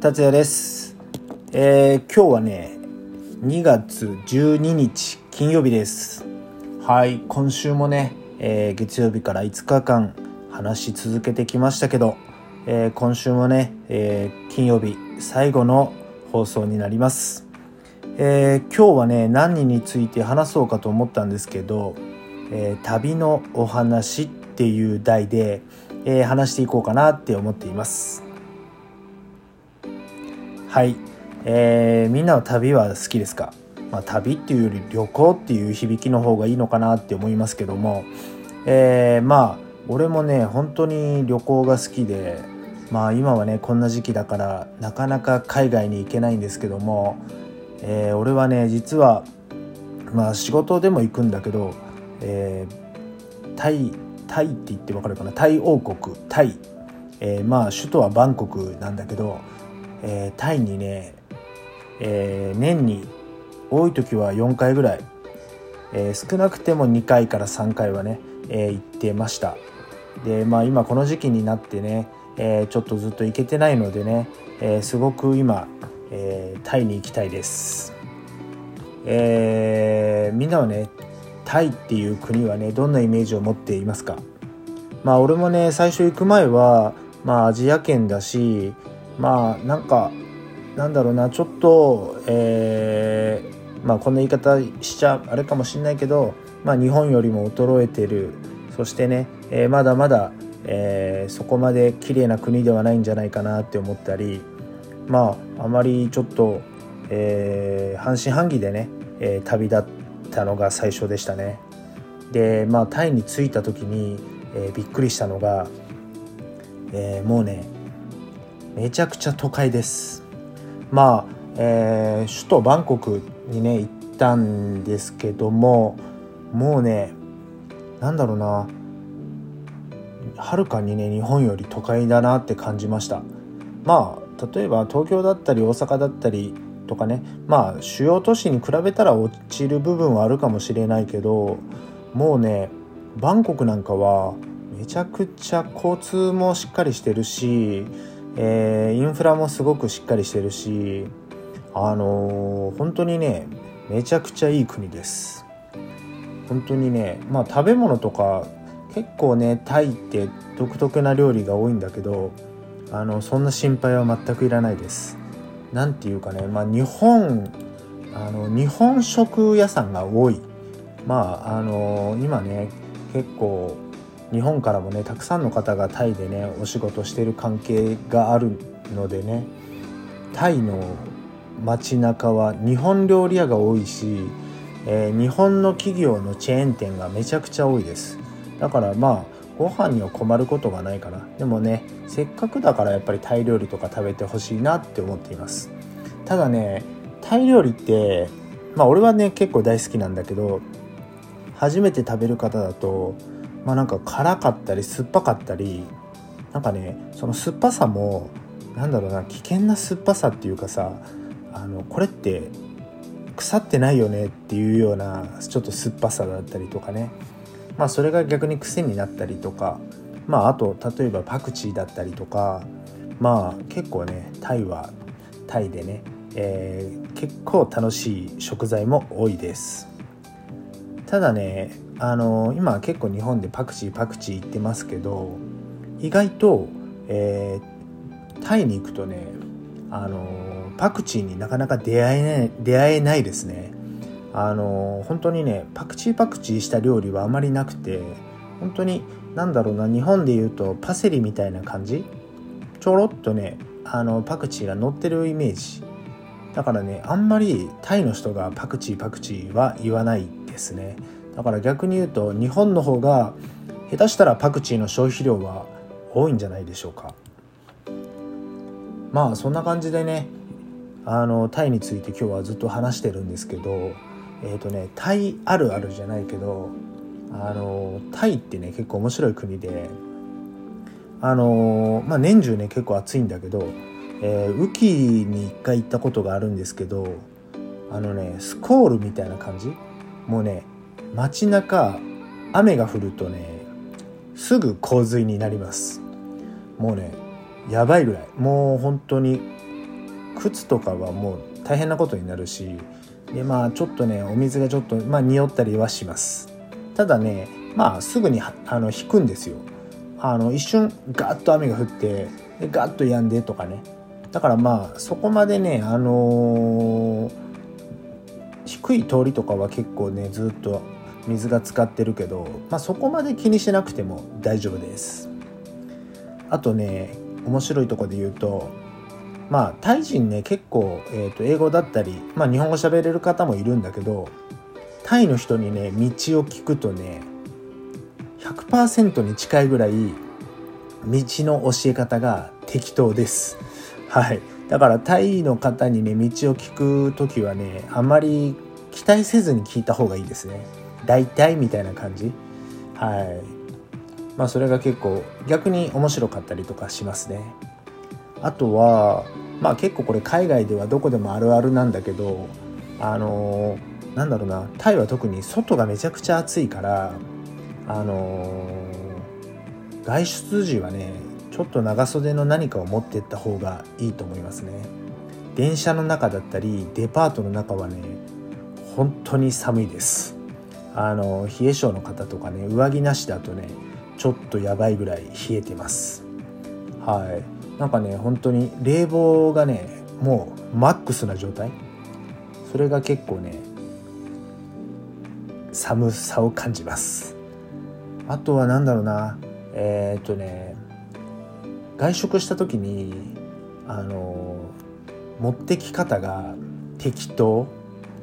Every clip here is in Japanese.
達也です、えー今日はね2月12日金曜日です。はい今週もね、えー月曜日から5日間話し続けてきましたけど、えー今週もね、えー金曜日最後の放送になります、えー今日はね何について話そうかと思ったんですけど、えー旅のお話っていう題で、えー話していこうかなって思っています。はい、えーみんなは旅は好きですか、まあ、旅っていうより旅行っていう響きの方がいいのかなって思いますけども、えーまあ俺もね本当に旅行が好きでまあ今はねこんな時期だからなかなか海外に行けないんですけども、えー俺はね実はまあ仕事でも行くんだけど、えータイタイって言ってわかるかな？タイ王国。タイ、えーまあ首都はバンコクなんだけど、えータイにね、えー年に多い時は4回ぐらい、えー少なくても2回から3回はね、え行ってました。でまあ今この時期になってね、えちょっとずっと行けてないのでね、えすごく今、えタイに行きたいです。えみんなはねタイっていう国はねどんなイメージを持っていますか？まあ俺もね最初行く前はまあアジア圏だしまあなんかなんだろうなちょっとえーまあこんな言い方しちゃあれかもしんないけどまあ日本よりも衰えてる。そしてね、えーまだまだ、えーそこまで綺麗な国ではないんじゃないかなって思ったりまああまりちょっと、えー半信半疑でね、えー旅立ったのが最初でしたね。でまあタイに着いた時に、えーびっくりしたのが、えーもうねめちゃくちゃ都会です。まあ、えー首都バンコクにね行ったんですけどももうねなんだろうなはるかにね日本より都会だなって感じました。まあ例えば東京だったり大阪だったりとかねまあ主要都市に比べたら落ちる部分はあるかもしれないけどもうねバンコクなんかはめちゃくちゃ交通もしっかりしてるし、えーインフラもすごくしっかりしてるしあのー本当にねめちゃくちゃいい国です。本当にねまあ食べ物とか結構ねタイって独特な料理が多いんだけどあのそんな心配は全くいらないです。なんていうかねまあ日本あの日本食屋さんが多い。まああの今ね結構日本からもねたくさんの方がタイでねお仕事してる関係があるのでねタイの街中は日本料理屋が多いし、えー日本の企業のチェーン店がめちゃくちゃ多いです。だからまあご飯には困ることがないかな。でもねせっかくだからやっぱりタイ料理とか食べてほしいなって思っています。ただねタイ料理ってまあ俺はね結構大好きなんだけど初めて食べる方だとまあなんか辛かったり酸っぱかったりなんかねその酸っぱさもなんだろうな危険な酸っぱさっていうかさあのこれって腐ってないよねっていうようなちょっと酸っぱさだったりとかね。まあそれが逆に癖になったりとか。まああと例えばパクチーだったりとか。まあ結構ねタイはタイでね、えー結構楽しい食材も多いです。ただねあの今結構日本でパクチーパクチー言ってますけど意外と、えータイに行くとねあのパクチーになかなか出会えない出会えないですね。あの本当にねパクチーパクチーした料理はあまりなくて本当になんだろうな日本で言うとパセリみたいな感じ？ちょろっとねあのパクチーが乗ってるイメージ。だからねあんまりタイの人がパクチーパクチーは言わないですね。だから逆に言うと日本の方が下手したらパクチーの消費量は多いんじゃないでしょうか。まあそんな感じでねあのタイについて今日はずっと話してるんですけどえっ、とねタイあるあるじゃないけどあのタイってね結構面白い国であのまあ年中ね結構暑いんだけど、えー雨季に一回行ったことがあるんですけどあのねスコールみたいな感じ？もうね街中雨が降るとねすぐ洪水になります。もうねやばいぐらい。もう本当に靴とかはもう大変なことになるしでまあちょっとねお水がちょっとまあ匂ったりはします。ただねまあすぐにあの引くんですよ。あの一瞬ガーッと雨が降ってでガーッと止んでとかね。だからまあそこまでねあのー、低い通りとかは結構ねずっと水が浸かってるけど、まあ、そこまで気にしなくても大丈夫です。あとね面白いとこで言うとまあタイ人ね結構、えー、と英語だったり、まあ、日本語喋れる方もいるんだけどタイの人にね道を聞くとね100%に近いぐらい道の教え方が適当です。はい。だからタイの方にね道を聞く時はねあんまり期待せずに聞いた方がいいですね。大体みたいな感じ？はい。まあそれが結構逆に面白かったりとかしますね。あとはまあ結構これ海外ではどこでもあるあるなんだけどあのー、なんだろうな。タイは特に外がめちゃくちゃ暑いからあのー、外出時はねちょっと長袖の何かを持ってった方がいいと思いますね。電車の中だったりデパートの中はね本当に寒いです。あの冷え性の方とかね上着なしだとねちょっとやばいぐらい冷えてます。はい。なんかね本当に冷房がねもうマックスな状態。それが結構ね寒さを感じます。あとは何だろうなえー、っとね外食した時にあの持ってき方が適当。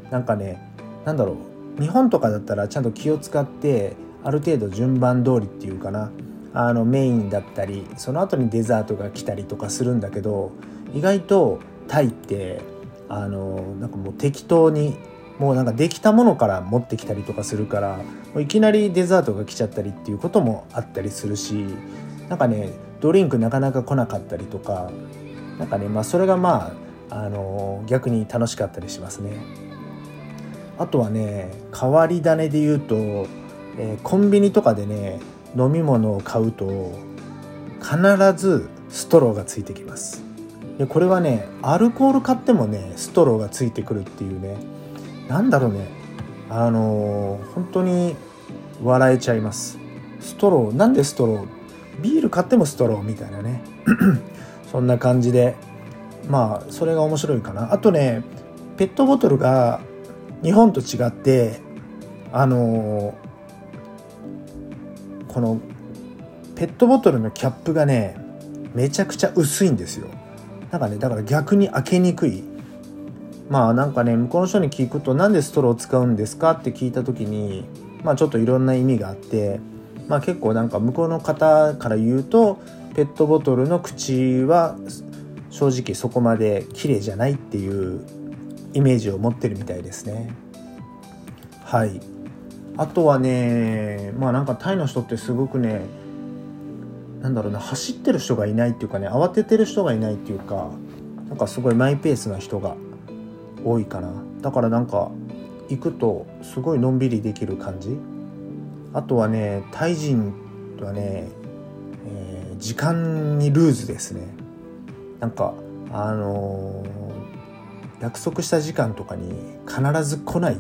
なんかねなんだろう日本とかだったらちゃんと気を使ってある程度順番通りっていうかなあのメインだったりその後にデザートが来たりとかするんだけど意外とタイってあのなんかもう適当にもうなんかできたものから持ってきたりとかするからもういきなりデザートが来ちゃったりっていうこともあったりするしなんかねドリンクなかなか来なかったりとかなんかねまあそれがまああの逆に楽しかったりしますね。あとはね変わり種で言うとえー、コンビニとかでね飲み物を買うと必ずストローがついてきます。でこれはねアルコール買ってもねストローがついてくるっていうねなんだろうねあのー、本当に笑えちゃいます。ストローなんでストロー？ビール買ってもストローみたいなね。そんな感じでまあそれが面白いかな。あとねペットボトルが日本と違ってあのこのペットボトルのキャップがねめちゃくちゃ薄いんですよ。なんかねだから逆に開けにくい。まあなんかね向こうの人に聞くと何でストローを使うんですか？って聞いた時にまあちょっといろんな意味があってまあ結構なんか向こうの方から言うとペットボトルの口は正直そこまで綺麗じゃないっていうイメージを持ってるみたいですね。はい。あとはねまあなんかタイの人ってすごくねなんだろうな走ってる人がいないっていうかね慌ててる人がいないっていうかなんかすごいマイペースな人が多いかな。だからなんか行くとすごいのんびりできる感じ。あとはねタイ人はね、えー、時間にルーズですね。なんかあのー、約束した時間とかに必ず来ない。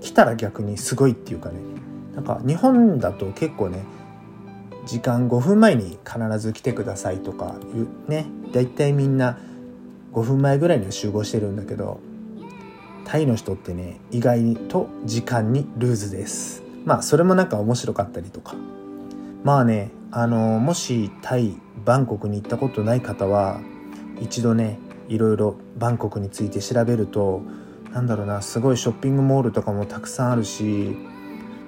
来たら逆にすごいっていうかね。なんか日本だと結構ね時間5分前に必ず来てくださいとかいうね大体みんな5分前ぐらいには集合してるんだけどタイの人ってね意外と時間にルーズです。まあそれもなんか面白かったりとか。まあねあのもしタイバンコクに行ったことない方は一度ねいろいろバンコクについて調べるとなんだろうなすごいショッピングモールとかもたくさんあるし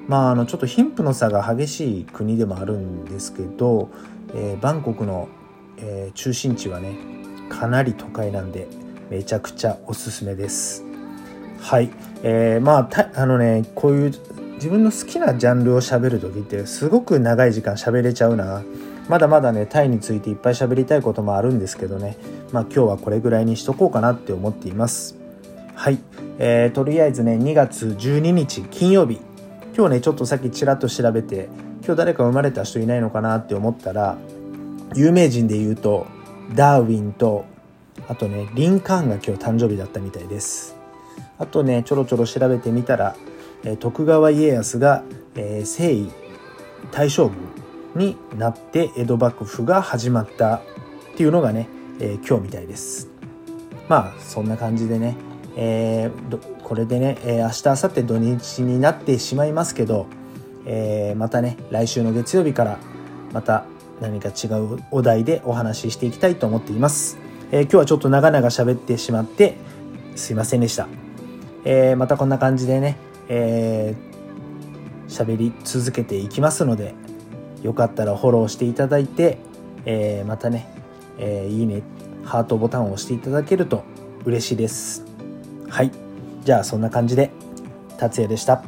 まああのちょっと貧富の差が激しい国でもあるんですけど、えー、バンコクの、えー、中心地はねかなり都会なんでめちゃくちゃおすすめです。はい、えー、まああのねこういう自分の好きなジャンルを喋る時ってすごく長い時間喋れちゃうな。まだまだねタイについていっぱい喋りたいこともあるんですけどね。まあ今日はこれぐらいにしとこうかなって思っています。はい、えー、とりあえずね2月12日金曜日。今日ねちょっとさっきちらっと調べて今日誰か生まれた人いないのかなって思ったら有名人で言うとダーウィンとあとねリンカーンが今日誕生日だったみたいです。あとねちょろちょろ調べてみたら、え徳川家康が、え征夷大将軍になって江戸幕府が始まったっていうのがね、え、今日みたいです。まあそんな感じでね、えー、これでね、えー、明日明後日土日になってしまいますけど、えー、またね来週の月曜日からまた何か違うお題でお話ししていきたいと思っています、えー、今日はちょっと長々喋ってしまってすいませんでした、えー、またこんな感じでね、えー、喋り続けていきますのでよかったらフォローしていただいて、えー、またね、えー、いいねハートボタンを押していただけると嬉しいです。はい。じゃあそんな感じで達也でした。